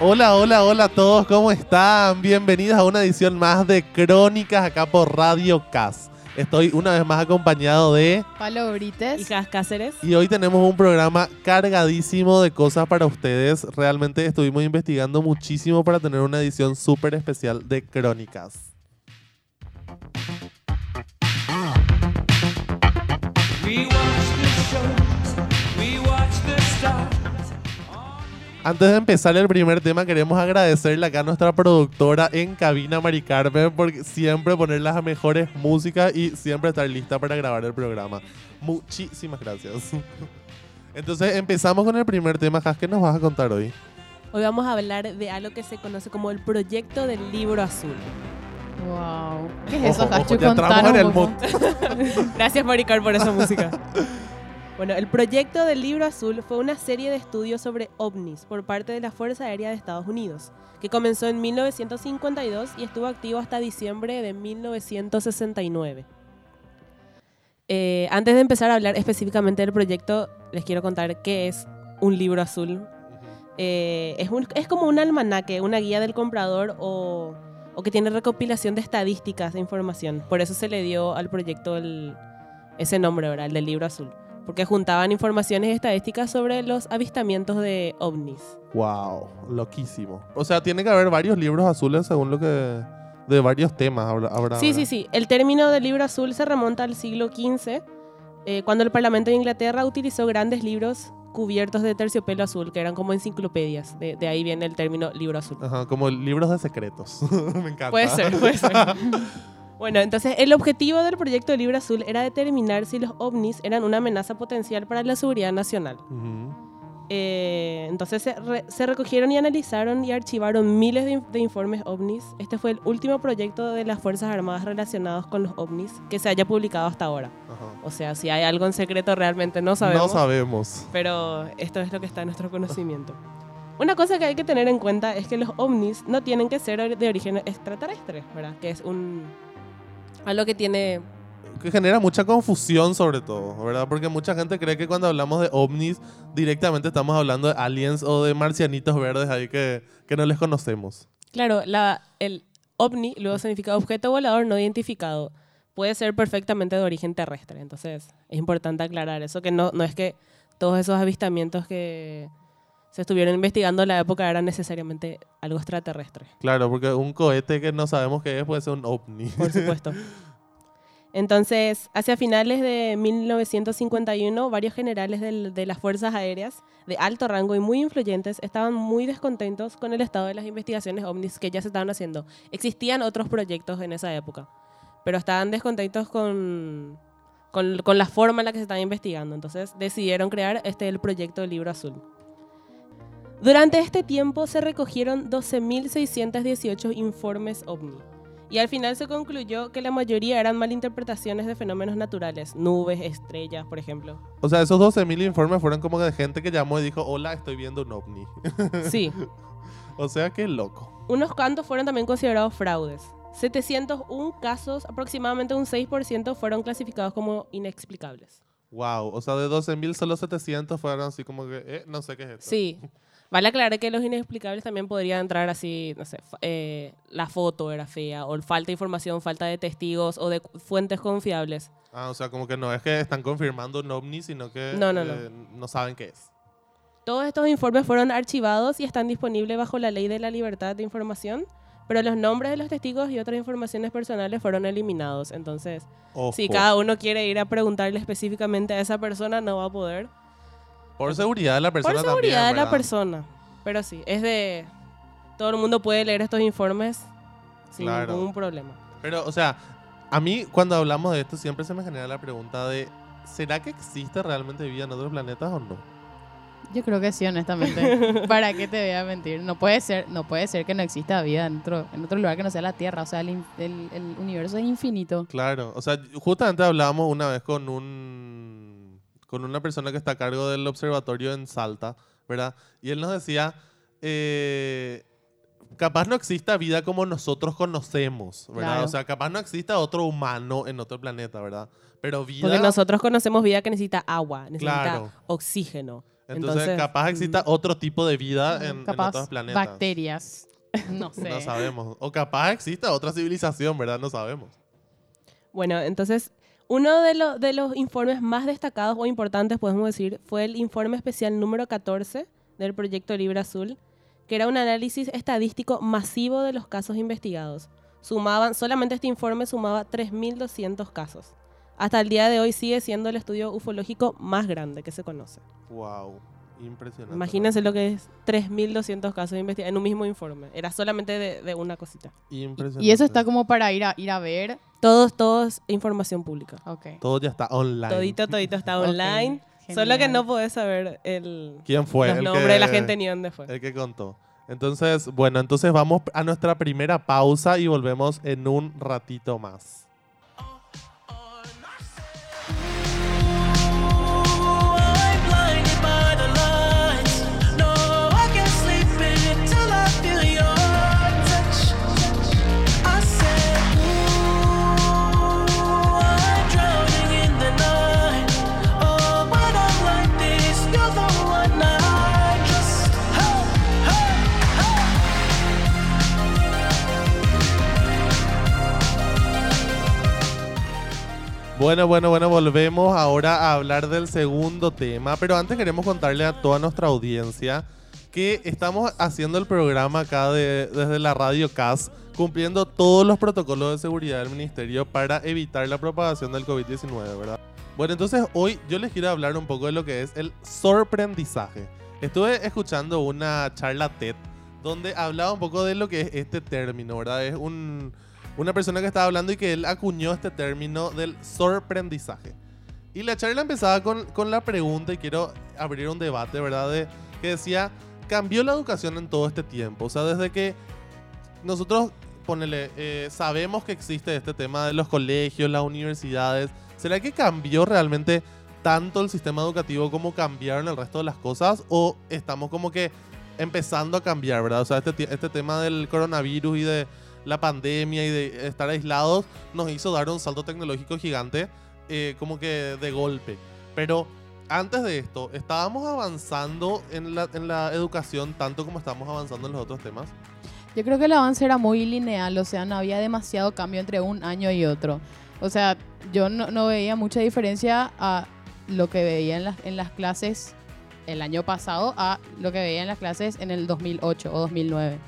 Hola, hola, hola a todos, ¿cómo están? Bienvenidos a una edición más de Crónicas acá por Radio CAS. Estoy una vez más acompañado de... Palo Brites. Hijas Cáceres. Y hoy tenemos un programa cargadísimo de cosas para ustedes. Realmente estuvimos investigando muchísimo para tener una edición súper especial de Crónicas. Antes de empezar el primer tema, queremos agradecerle acá a nuestra productora en cabina, Mari Carmen, por siempre poner las mejores músicas y siempre estar lista para grabar el programa. Muchísimas gracias. Entonces empezamos con el primer tema, Jas, ¿qué nos vas a contar hoy? Hoy vamos a hablar de algo que se conoce como el proyecto del libro azul. Wow. ¿Qué es eso, Ojo, ojo, ya entramos en el poco. Gracias, Maricar, por esa música. Bueno, el proyecto del libro azul fue una serie de estudios sobre ovnis por parte de la Fuerza Aérea de Estados Unidos, que comenzó en 1952 y estuvo activo hasta diciembre de 1969. Eh, antes de empezar a hablar específicamente del proyecto, les quiero contar qué es un libro azul. Eh, es, como un almanaque, una guía del comprador o, o que tiene recopilación de estadísticas de información. Por eso se le dio al proyecto ese nombre, ¿verdad? El del libro azul. Porque juntaban informaciones estadísticas sobre los avistamientos de ovnis. Wow, loquísimo. O sea, tiene que haber varios libros azules según lo que... De varios temas habrá. habrá- Sí, sí, sí. El término del libro azul se remonta al siglo XV, eh, cuando el Parlamento de Inglaterra utilizó grandes libros cubiertos de terciopelo azul, que eran como enciclopedias. De, de ahí viene el término libro azul. Ajá, como libros de secretos. Me encanta. Puede ser, puede ser. Bueno, entonces el objetivo del proyecto de Libro Azul era determinar si los ovnis eran una amenaza potencial para la seguridad nacional. Eh, entonces se, re- se recogieron y analizaron y archivaron miles de, in- de informes ovnis. Este fue el último proyecto de las Fuerzas Armadas relacionados con los ovnis que se haya publicado hasta ahora. O sea, si hay algo en secreto realmente no sabemos. No sabemos. pero esto es lo que está en nuestro conocimiento. Una cosa que hay que tener en cuenta es que los ovnis no tienen que ser de origen extraterrestre, ¿verdad? Que es un algo que tiene que genera mucha confusión sobre todo, ¿verdad? Porque mucha gente cree que cuando hablamos de ovnis directamente estamos hablando de aliens o de marcianitos verdes ahí que, que no les conocemos. Claro, la, el ovni luego significa objeto volador no identificado. Puede ser perfectamente de origen terrestre. Entonces, es importante aclarar eso, que no, no es que todos esos avistamientos que se estuvieron investigando en la época eran necesariamente algo extraterrestre. Claro, porque un cohete que no sabemos qué es puede ser un ovni. Por supuesto. Entonces, hacia finales de 1951, varios generales del- de las Fuerzas Aéreas de alto rango y muy influyentes estaban muy descontentos con el estado de las investigaciones ovnis que ya se estaban haciendo. Existían otros proyectos en esa época, pero estaban descontentos con, con, con la forma en la que se estaba investigando. Entonces, decidieron crear este el proyecto del Libro Azul. Durante este tiempo se recogieron 12.618 informes ovni. Y al final se concluyó que la mayoría eran malinterpretaciones de fenómenos naturales, nubes, estrellas, por ejemplo. O sea, esos 12.000 informes fueron como de gente que llamó y dijo, hola, estoy viendo un ovni. Sí, o sea, qué loco. unos cuantos fueron también considerados fraudes. 701 casos, aproximadamente un 6%, fueron clasificados como inexplicables. Wow, o sea, de 12.000 solo 700 fueron así como que, eh, no sé qué es esto. Sí. Vale aclarar que los inexplicables también podrían entrar así, no sé, eh, la foto era fea, o falta de información, falta de testigos o de fuentes confiables. Ah, o sea, como que no es que están confirmando un ovni, sino que No, no, no. eh, no saben qué es. Todos estos informes fueron archivados y están disponibles bajo la ley de la libertad de información, pero los nombres de los testigos y otras informaciones personales fueron eliminados. Entonces, Ojo. si cada uno quiere ir a preguntarle específicamente a esa persona, no va a poder. Por seguridad de la persona Por seguridad también, de la persona. Pero sí, es de... Todo el mundo puede leer estos informes sin Claro. ningún problema. Pero, o sea, a mí cuando hablamos de esto siempre se me genera la pregunta de, ¿será que existe realmente vida en otros planetas o no? Yo creo que sí, honestamente. ¿Para qué te voy a mentir? No puede ser, no puede ser que no exista vida en otro, en otro lugar que no sea la Tierra. O sea, el, el- el universo es infinito. Claro, o sea, justamente hablábamos una vez con un con una persona que está a cargo del observatorio en Salta, ¿verdad? Y él nos decía, eh, capaz no exista vida como nosotros conocemos, ¿verdad? Claro. O sea, capaz no exista otro humano en otro planeta, ¿verdad? Pero vida... Porque nosotros conocemos vida que necesita agua, necesita Claro. oxígeno. Entonces, Entonces, capaz exista mm. otro tipo de vida en, en Capaz otros planetas. bacterias. No sé. No sabemos. O capaz exista otra civilización, ¿verdad? No sabemos. Bueno, entonces, uno de, lo- de los informes más destacados o importantes, podemos decir, fue el informe especial número 14 del proyecto Libre Azul, que era un análisis estadístico masivo de los casos investigados. Sumaban, solamente este informe sumaba 3.200 casos. Hasta el día de hoy sigue siendo el estudio ufológico más grande que se conoce. Wow. Impresionante. Imagínense lo que es 3.200 casos investigados en un mismo informe. Era solamente de, de una cosita. Impresionante. Y eso está como para ir a, ir a ver. Todos, todos información pública. Todo ya está online. Todito, todito está online. Solo que no podés saber el, ¿Quién fue? los el nombres que- de la gente ni dónde fue. El que contó. Entonces, bueno, entonces vamos a nuestra primera pausa y volvemos en un ratito más. Bueno, bueno, bueno, volvemos ahora a hablar del segundo tema, pero antes queremos contarle a toda nuestra audiencia que estamos haciendo el programa acá de- desde la Radio CAS, cumpliendo todos los protocolos de seguridad del ministerio para evitar la propagación del COVID-19, ¿verdad? Bueno, entonces hoy yo les quiero hablar un poco de lo que es el sorprendizaje. Estuve escuchando una charla TED donde hablaba un poco de lo que es este término, ¿verdad? Es un, una persona que estaba hablando y que él acuñó este término del sorprendizaje. Y la charla empezaba con, con la pregunta, y quiero abrir un debate, ¿verdad? Que decía, ¿cambió la educación en todo este tiempo? O sea, desde que nosotros, ponele, eh, sabemos que existe este tema de los colegios, las universidades, ¿será que cambió realmente tanto el sistema educativo como cambiaron el resto de las cosas? ¿O estamos como que empezando a cambiar, ¿verdad? O sea, este, este tema del coronavirus y de la pandemia y de estar aislados nos hizo dar un salto tecnológico gigante, eh, como que de golpe. Pero antes de esto, ¿estábamos avanzando en la, educación tanto como estamos avanzando en los otros temas? Yo creo que el avance era muy lineal, o sea, no había demasiado cambio entre un año y otro. O sea, yo no, no veía mucha diferencia a lo que veía en las, en las clases el año pasado a lo que veía en las clases en el 2008 o 2009.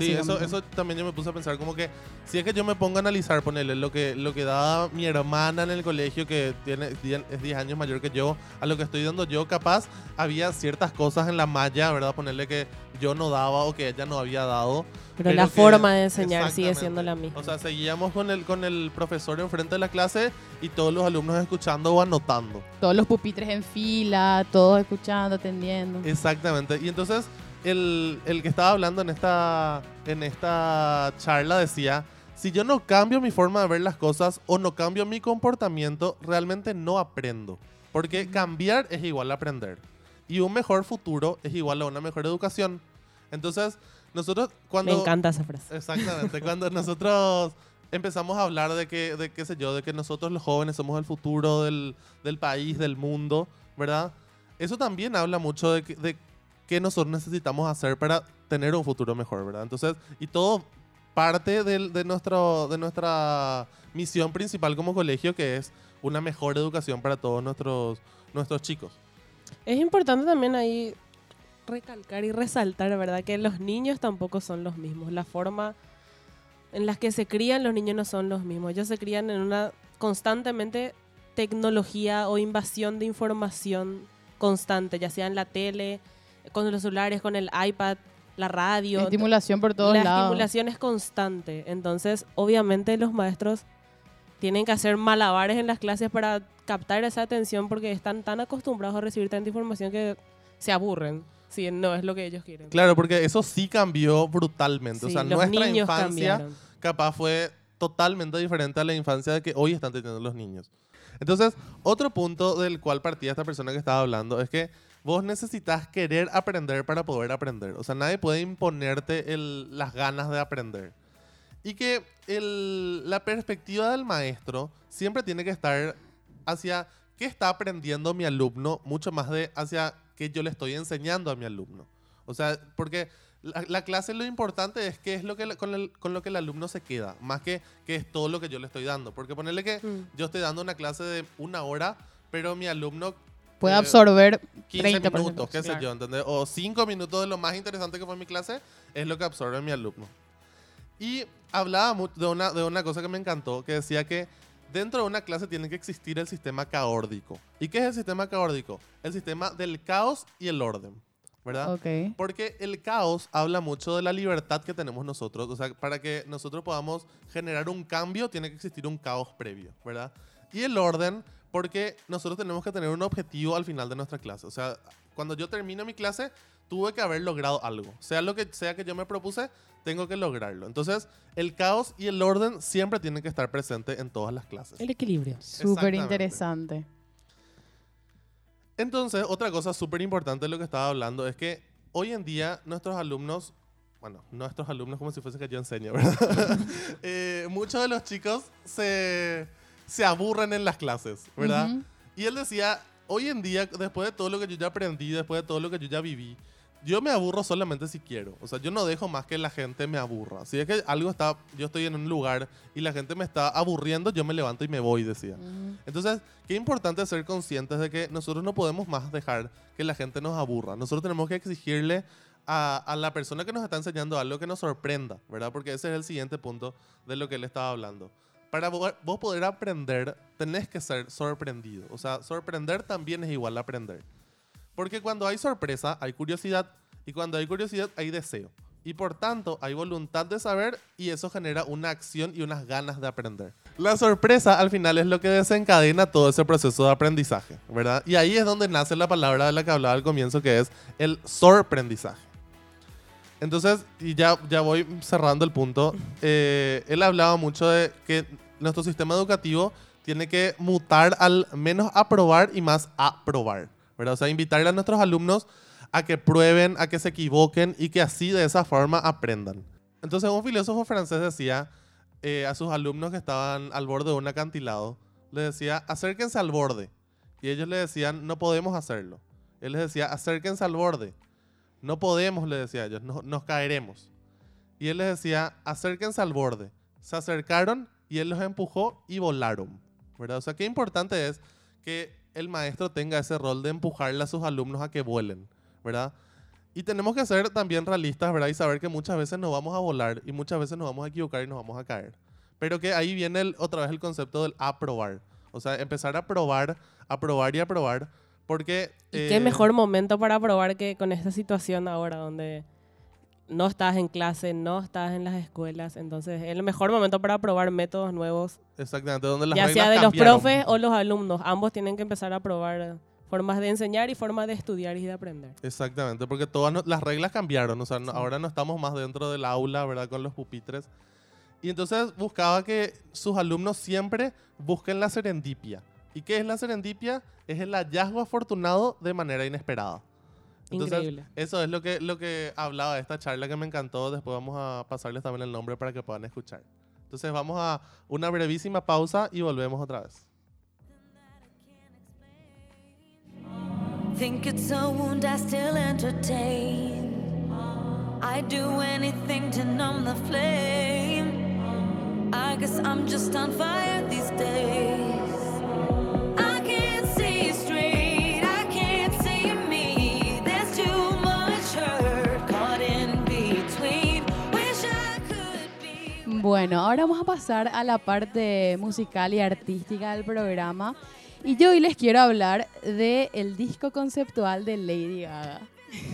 Sí, eso, eso también yo me puse a pensar como que si es que yo me pongo a analizar, ponerle lo que, lo que da mi hermana en el colegio que tiene, es 10 años mayor que yo, a lo que estoy dando yo, capaz había ciertas cosas en la malla, ¿verdad? Ponerle que yo no daba o que ella no había dado. Pero, la que- forma de enseñar sigue siendo la misma. O sea, seguíamos con el, con el profesor enfrente de la clase y todos los alumnos escuchando o anotando. Todos los pupitres en fila, todos escuchando, atendiendo. Exactamente. Y entonces el, el que estaba hablando en esta, en esta charla decía, si yo no cambio mi forma de ver las cosas o no cambio mi comportamiento, realmente no aprendo. Porque cambiar es igual a aprender. Y un mejor futuro es igual a una mejor educación. Entonces, nosotros cuando... Me encanta esa frase. Exactamente. Cuando nosotros empezamos a hablar de que, de qué sé yo, de que nosotros los jóvenes somos el futuro del, del país, del mundo, ¿verdad? Eso también habla mucho de, de qué nosotros necesitamos hacer para tener un futuro mejor, ¿verdad? Entonces, y todo parte del- de, nuestro, de nuestra misión principal como colegio, que es una mejor educación para todos nuestros, nuestros chicos. Es importante también ahí recalcar y resaltar, ¿verdad? Que los niños tampoco son los mismos. La forma en la que se crían los niños no son los mismos. Ellos se crían en una constantemente tecnología o invasión de información constante, ya sea en la tele, con los celulares, con el iPad, la radio. Estimulación por todos la lados. estimulación es constante. Entonces, obviamente los maestros tienen que hacer malabares en las clases para captar esa atención porque están tan acostumbrados a recibir tanta información que se aburren si no es lo que ellos quieren. Claro, porque eso sí cambió brutalmente. o Sí, sea, los nuestra niños infancia cambiaron. capaz fue totalmente diferente a la infancia que hoy están teniendo los niños. Entonces, otro punto del cual partía esta persona que estaba hablando es que vos necesitas querer aprender para poder aprender. O sea, nadie puede imponerte el- las ganas de aprender. Y que el- la perspectiva del maestro siempre tiene que estar hacia qué está aprendiendo mi alumno, mucho más de hacia que yo le estoy enseñando a mi alumno. O sea, porque la, la clase lo importante es que es lo que con, el- con lo que el alumno se queda, más que que es todo lo que yo le estoy dando. Porque ponerle que Mm. yo estoy dando una clase de una hora, pero mi alumno Puede eh, absorber 15 30%, minutos, qué sé claro. yo, ¿entendés? O 5 minutos de lo más interesante que fue mi clase es lo que absorbe mi alumno. Y hablaba de una, de una cosa que me encantó, que decía que dentro de una clase tiene que existir el sistema caórdico. ¿Y qué es el sistema caórdico? El sistema del caos y el orden, ¿verdad? Ok. Porque el caos habla mucho de la libertad que tenemos nosotros. O sea, para que nosotros podamos generar un cambio, tiene que existir un caos previo, ¿verdad? Y el orden, porque nosotros tenemos que tener un objetivo al final de nuestra clase. O sea, cuando yo termino mi clase, tuve que haber logrado algo. Sea lo que sea que yo me propuse, tengo que lograrlo. Entonces, el caos y el orden siempre tienen que estar presentes en todas las clases. El equilibrio. Súper interesante. Entonces, otra cosa súper importante de lo que estaba hablando es que hoy en día nuestros alumnos, bueno, nuestros alumnos como si fuese que yo enseño, ¿verdad? Eh, muchos de los chicos se, se aburren en las clases, ¿verdad? Y él decía, hoy en día, después de todo lo que yo ya aprendí, después de todo lo que yo ya viví, yo me aburro solamente si quiero. O sea, yo no dejo más que la gente me aburra. Si es que algo está, yo estoy en un lugar y la gente me está aburriendo, yo me levanto y me voy, decía. Entonces, qué importante ser conscientes de que nosotros no podemos más dejar que la gente nos aburra. Nosotros tenemos que exigirle a, a la persona que nos está enseñando algo que nos sorprenda, ¿verdad? Porque ese es el siguiente punto de lo que él estaba hablando. Para vo- vos poder aprender, tenés que ser sorprendido. O sea, sorprender también es igual a aprender. Porque cuando hay sorpresa, hay curiosidad. Y cuando hay curiosidad, hay deseo. Y por tanto, hay voluntad de saber y eso genera una acción y unas ganas de aprender. La sorpresa al final es lo que desencadena todo ese proceso de aprendizaje, ¿verdad? Y ahí es donde nace la palabra de la que hablaba al comienzo, que es el sorprendizaje. Entonces, y ya, ya voy cerrando el punto, eh, él hablaba mucho de que nuestro sistema educativo tiene que mutar al menos aprobar y más aprobar, ¿verdad? O sea, invitarle a nuestros alumnos a que prueben, a que se equivoquen y que así de esa forma aprendan. Entonces, un filósofo francés decía eh, a sus alumnos que estaban al borde de un acantilado, le decía, acérquense al borde. Y ellos le decían, no podemos hacerlo. Él les decía, acérquense al borde. No podemos, le decía a ellos, no- nos caeremos. Y él les decía, acérquense al borde. Se acercaron y él los empujó y volaron. ¿verdad? O sea, qué importante es que el maestro tenga ese rol de empujarle a sus alumnos a que vuelen, ¿verdad? Y tenemos que ser también realistas, ¿verdad? Y saber que muchas veces nos vamos a volar y muchas veces nos vamos a equivocar y nos vamos a caer. Pero que ahí viene el- otra vez el concepto del aprobar. O sea, empezar a probar, a probar y a probar. Porque... ¿Y eh, qué mejor momento para probar que con esta situación ahora donde no estás en clase, no estás en las escuelas? Entonces, es el mejor momento para probar métodos nuevos, Exactamente, donde las ya reglas sea de cambiaron. los profes o los alumnos. Ambos tienen que empezar a probar formas de enseñar y formas de estudiar y de aprender. Exactamente, porque todas no- las reglas cambiaron, o sea, no- ahora no estamos más dentro del aula, ¿verdad? Con los pupitres. Y entonces buscaba que sus alumnos siempre busquen la serendipia. ¿Y qué es la serendipia? Es el hallazgo afortunado de manera inesperada. Entonces, Increíble. eso es lo que, lo que hablaba de esta charla que me encantó. Después vamos a pasarles también el nombre para que puedan escuchar. Entonces vamos a una brevísima pausa y volvemos otra vez. Think it's a wound I still entertain. I do anything to numb the flame. I guess I'm just on fire these days. Bueno, ahora vamos a pasar a la parte musical y artística del programa. Y yo hoy les quiero hablar del el disco conceptual de Lady Gaga.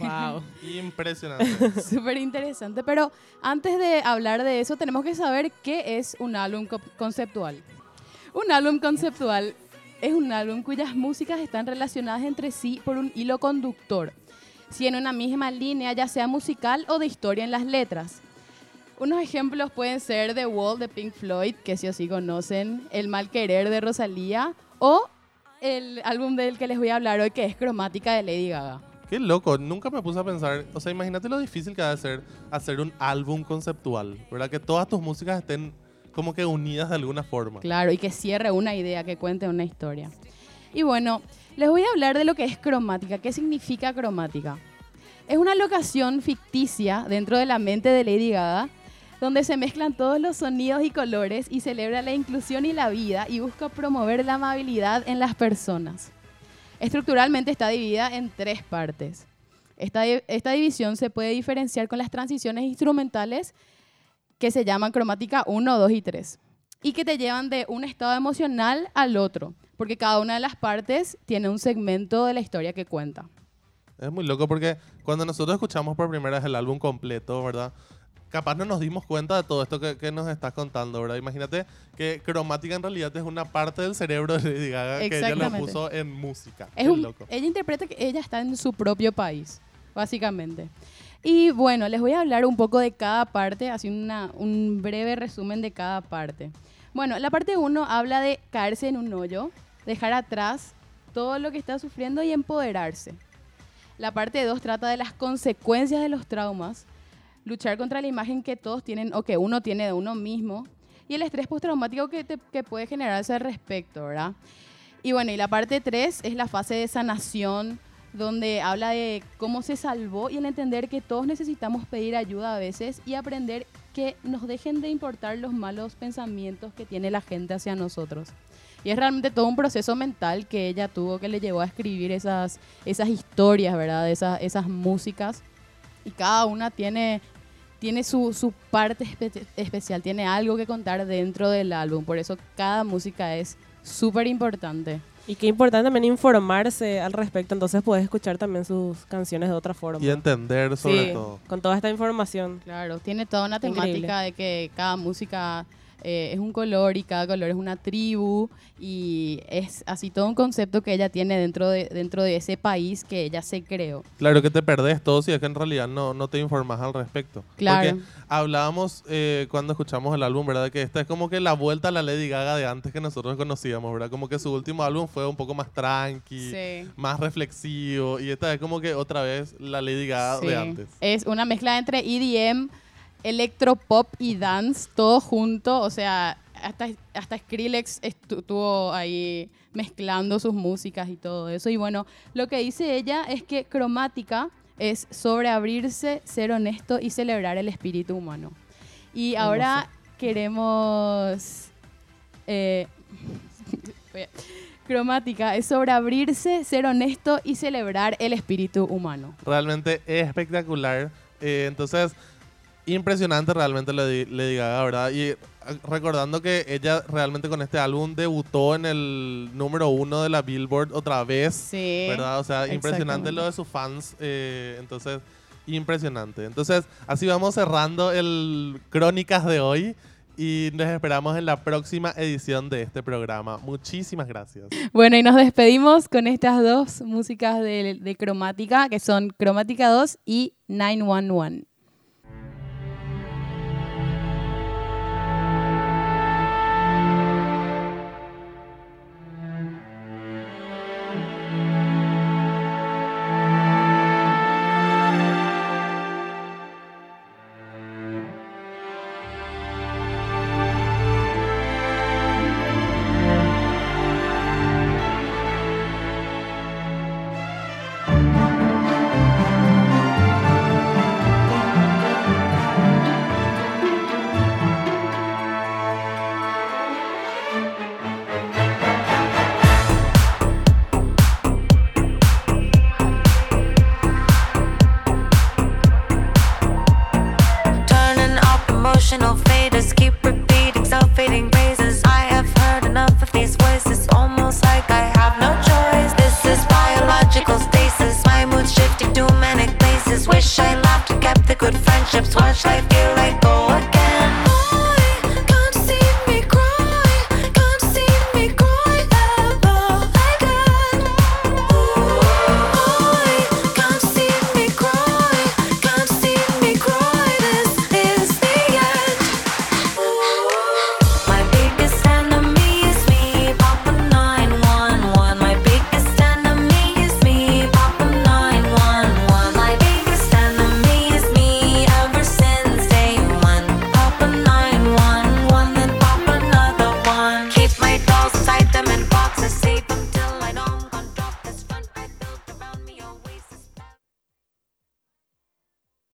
Wow. Impresionante. Súper interesante, pero antes de hablar de eso tenemos que saber qué es un álbum co- conceptual. Un álbum conceptual es un álbum cuyas músicas están relacionadas entre sí por un hilo conductor, si en una misma línea ya sea musical o de historia en las letras. Unos ejemplos pueden ser The Wall de Pink Floyd, que sí o sí conocen, El Mal Querer de Rosalía o el álbum del que les voy a hablar hoy, que es Cromática de Lady Gaga. Qué loco, nunca me puse a pensar, o sea, imagínate lo difícil que va a ser hacer un álbum conceptual, ¿verdad? Que todas tus músicas estén como que unidas de alguna forma. Claro, y que cierre una idea, que cuente una historia. Y bueno, les voy a hablar de lo que es cromática. ¿Qué significa cromática? Es una locación ficticia dentro de la mente de Lady Gaga, donde se mezclan todos los sonidos y colores y celebra la inclusión y la vida y busca promover la amabilidad en las personas. Estructuralmente está dividida en tres partes. Esta, esta división se puede diferenciar con las transiciones instrumentales que se llaman cromática 1, 2 y 3 y que te llevan de un estado emocional al otro, porque cada una de las partes tiene un segmento de la historia que cuenta. Es muy loco porque cuando nosotros escuchamos por primera vez el álbum completo, ¿verdad? Capaz no nos dimos cuenta de todo esto que, que nos estás contando, ¿verdad? Imagínate que cromática en realidad es una parte del cerebro de Lady Gaga que ella lo puso en música. Es un- loco. ella interpreta que ella está en su propio país, básicamente. Y bueno, les voy a hablar un poco de cada parte, así una- un breve resumen de cada parte. Bueno, la parte 1 habla de caerse en un hoyo, dejar atrás todo lo que está sufriendo y empoderarse. La parte 2 trata de las consecuencias de los traumas, luchar contra la imagen que todos tienen o que uno tiene de uno mismo y el estrés postraumático que, te- que puede generarse al respecto, ¿verdad? Y bueno, y la parte 3 es la fase de sanación, donde habla de cómo se salvó y el entender que todos necesitamos pedir ayuda a veces y aprender que nos dejen de importar los malos pensamientos que tiene la gente hacia nosotros. Y es realmente todo un proceso mental que ella tuvo que le llevó a escribir esas, esas historias, ¿verdad? Esas, esas músicas. Y cada una tiene, tiene su, su parte espe- especial, tiene algo que contar dentro del álbum. Por eso cada música es súper importante. Y qué importante también informarse al respecto, entonces puedes escuchar también sus canciones de otra forma. Y entender sobre Sí, todo. con toda esta información. Claro, tiene toda una Increíble. temática de que cada música eh, es un color y cada color es una tribu y es así todo un concepto que ella tiene dentro de, dentro de ese país que ella se creó. Claro que te perdés todo si es que en realidad no, no te informas al respecto. Claro. Porque hablábamos eh, cuando escuchamos el álbum, ¿verdad? Que esta es como que la vuelta a la Lady Gaga de antes que nosotros conocíamos, ¿verdad? Como que su último álbum fue un poco más tranqui, Sí. más reflexivo. Y esta es como que otra vez la Lady Gaga Sí. de antes. Es una mezcla entre EDM, electropop y dance, todo junto. O sea, hasta, hasta Skrillex estu- estuvo ahí mezclando sus músicas y todo eso. Y bueno, lo que dice ella es que cromática es sobre abrirse, ser honesto y celebrar el espíritu humano. Y ahora queremos... eh, cromática es sobre abrirse, ser honesto y celebrar el espíritu humano. Realmente espectacular. Eh, entonces, impresionante realmente Lady, Lady Gaga, ¿verdad? Y eh, recordando que ella realmente con este álbum debutó en el número uno de la Billboard otra vez. Sí. ¿Verdad? O sea, impresionante lo de sus fans. eh, entonces, impresionante. Entonces, así vamos cerrando el Crónicas de hoy. Y nos esperamos en la próxima edición de este programa. Muchísimas gracias. Bueno, y nos despedimos con estas dos músicas de, de cromática, que son Cromática 2 y 911.